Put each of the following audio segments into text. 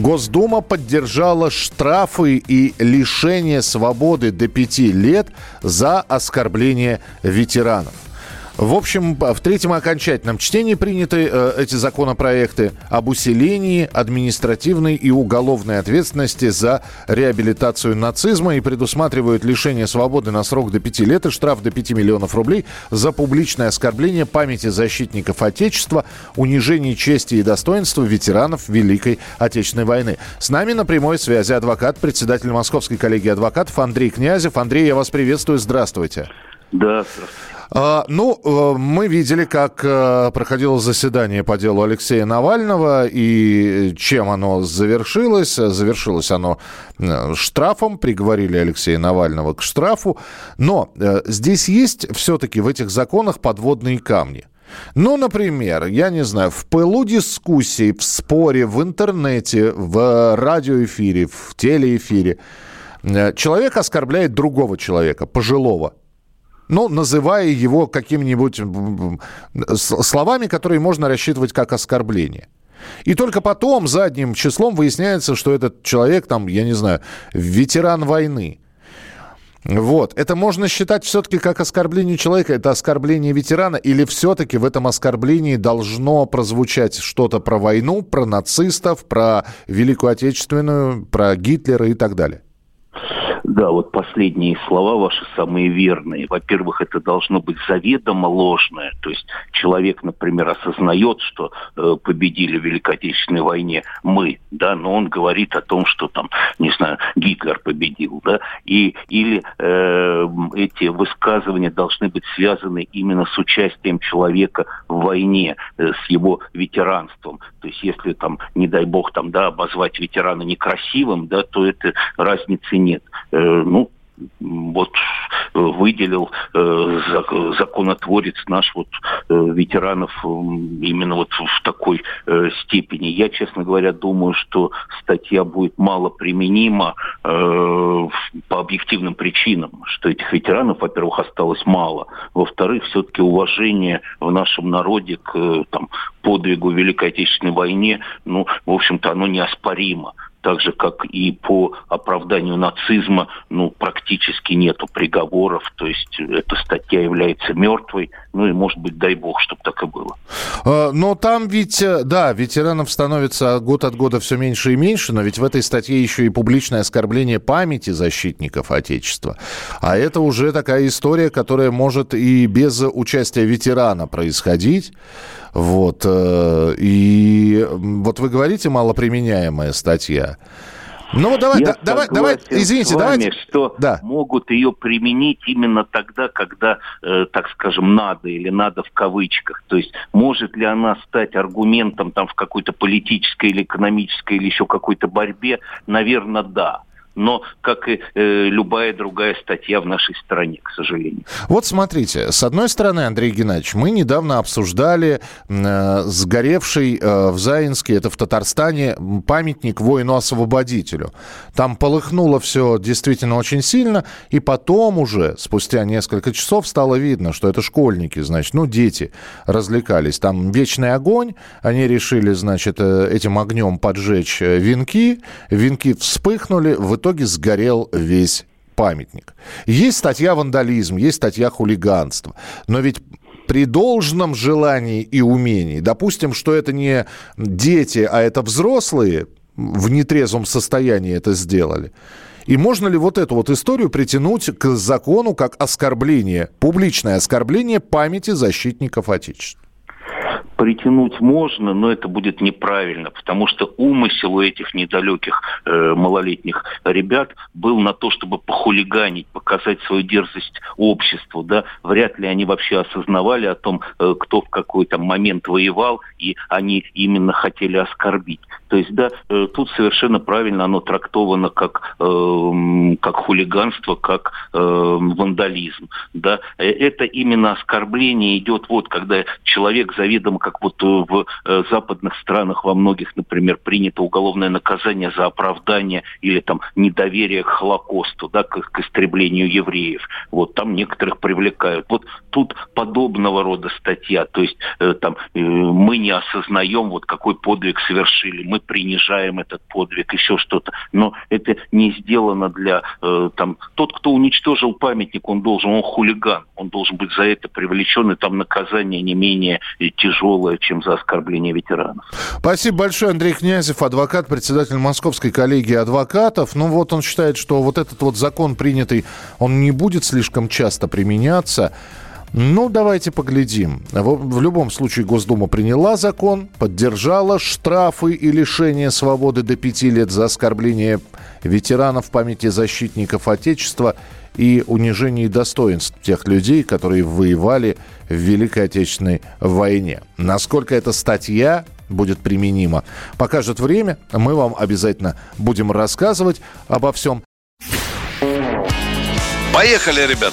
Госдума поддержала штрафы и лишение свободы до пяти лет за оскорбление ветеранов. В общем, в третьем окончательном чтении приняты э, эти законопроекты об усилении административной и уголовной ответственности за реабилитацию нацизма и предусматривают лишение свободы на срок до пяти лет и штраф до 5 миллионов рублей за публичное оскорбление памяти защитников Отечества, унижение чести и достоинства ветеранов Великой Отечественной войны. С нами на прямой связи адвокат, председатель Московской коллегии адвокатов Андрей Князев. Андрей, я вас приветствую. Здравствуйте. Да, здравствуйте. А, ну, э, мы видели, как э, проходило заседание по делу Алексея Навального и чем оно завершилось. Завершилось оно э, штрафом, приговорили Алексея Навального к штрафу. Но здесь есть все-таки в этих законах подводные камни. Ну, например, я не знаю, в пылу дискуссий, в споре, в интернете, в радиоэфире, в телеэфире человек оскорбляет другого человека, пожилого ну, называя его какими-нибудь словами, которые можно рассчитывать как оскорбление. И только потом, задним числом, выясняется, что этот человек, там, я не знаю, ветеран войны. Вот. Это можно считать все-таки как оскорбление человека, это оскорбление ветерана, или все-таки в этом оскорблении должно прозвучать что-то про войну, про нацистов, про Великую Отечественную, про Гитлера и так далее? Да, вот последние слова ваши самые верные. Во-первых, это должно быть заведомо ложное. То есть человек, например, осознает, что э, победили в Великой Отечественной войне мы, да, но он говорит о том, что там, не знаю, Гитлер победил, да, и, или э, эти высказывания должны быть связаны именно с участием человека в войне, э, с его ветеранством. То есть если там, не дай бог, там, да, обозвать ветерана некрасивым, да, то это разницы нет. Э, ну, вот э, выделил э, законотворец наш вот э, ветеранов именно вот в такой степени. Я, честно говоря, думаю, что статья будет мало применима по объективным причинам, что этих ветеранов, во-первых, осталось мало, во-вторых, все-таки уважение в нашем народе к там, подвигу Великой Отечественной войне, ну, в общем-то, оно неоспоримо так же, как и по оправданию нацизма, ну, практически нету приговоров, то есть эта статья является мертвой, ну и, может быть, дай бог, чтобы так и было. А, но там ведь, э, да, ветеранов становится год от года все меньше и меньше, но ведь в этой статье еще и публичное оскорбление памяти защитников Отечества. А это уже такая история, которая может и без участия ветерана происходить. Вот. Э, и вот вы говорите малоприменяемая статья. Ну, давай, Я давай, давай, извините, вами, давайте. что да. могут ее применить именно тогда, когда, э, так скажем, надо или надо в кавычках. То есть может ли она стать аргументом там в какой-то политической или экономической или еще какой-то борьбе? Наверное, да но как и э, любая другая статья в нашей стране, к сожалению. Вот смотрите, с одной стороны, Андрей Геннадьевич, мы недавно обсуждали э, сгоревший э, в Заинске, это в Татарстане, памятник воину-освободителю. Там полыхнуло все действительно очень сильно, и потом уже, спустя несколько часов, стало видно, что это школьники, значит, ну, дети развлекались. Там вечный огонь, они решили, значит, э, этим огнем поджечь э, венки, венки вспыхнули, в итоге сгорел весь памятник. Есть статья вандализм, есть статья хулиганство. Но ведь при должном желании и умении, допустим, что это не дети, а это взрослые в нетрезвом состоянии это сделали, и можно ли вот эту вот историю притянуть к закону как оскорбление, публичное оскорбление памяти защитников Отечества? Притянуть можно, но это будет неправильно, потому что умысел у этих недалеких э, малолетних ребят был на то, чтобы похулиганить, показать свою дерзость обществу. Да? Вряд ли они вообще осознавали о том, э, кто в какой то момент воевал, и они именно хотели оскорбить. То есть, да, э, тут совершенно правильно оно трактовано как, э, как хулиганство, как э, вандализм. Да? Э, это именно оскорбление идет вот, когда человек заведомо, как вот в э, западных странах во многих, например, принято уголовное наказание за оправдание или там недоверие к Холокосту, да, к, к истреблению евреев. Вот там некоторых привлекают. Вот тут подобного рода статья. То есть э, там э, мы не осознаем, вот какой подвиг совершили. Мы принижаем этот подвиг, еще что-то. Но это не сделано для э, там тот, кто уничтожил памятник, он должен, он хулиган, он должен быть за это привлечен, и там наказание не менее тяжелое, чем за оскорбление ветеранов. Спасибо большое, Андрей Князев, адвокат, председатель Московской коллегии адвокатов. Ну вот он считает, что вот этот вот закон принятый, он не будет слишком часто применяться. Ну, давайте поглядим. В, в любом случае Госдума приняла закон, поддержала штрафы и лишение свободы до пяти лет за оскорбление ветеранов памяти защитников Отечества и унижение достоинств тех людей, которые воевали в Великой Отечественной войне. Насколько эта статья будет применима, покажет время. Мы вам обязательно будем рассказывать обо всем. Поехали, ребят!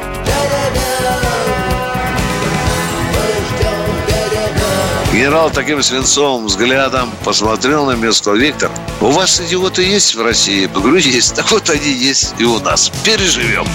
Генерал таким свинцовым взглядом посмотрел на меня и сказал, Виктор, у вас идиоты есть в России? Я говорю, есть. Так вот они есть и у нас. Переживем.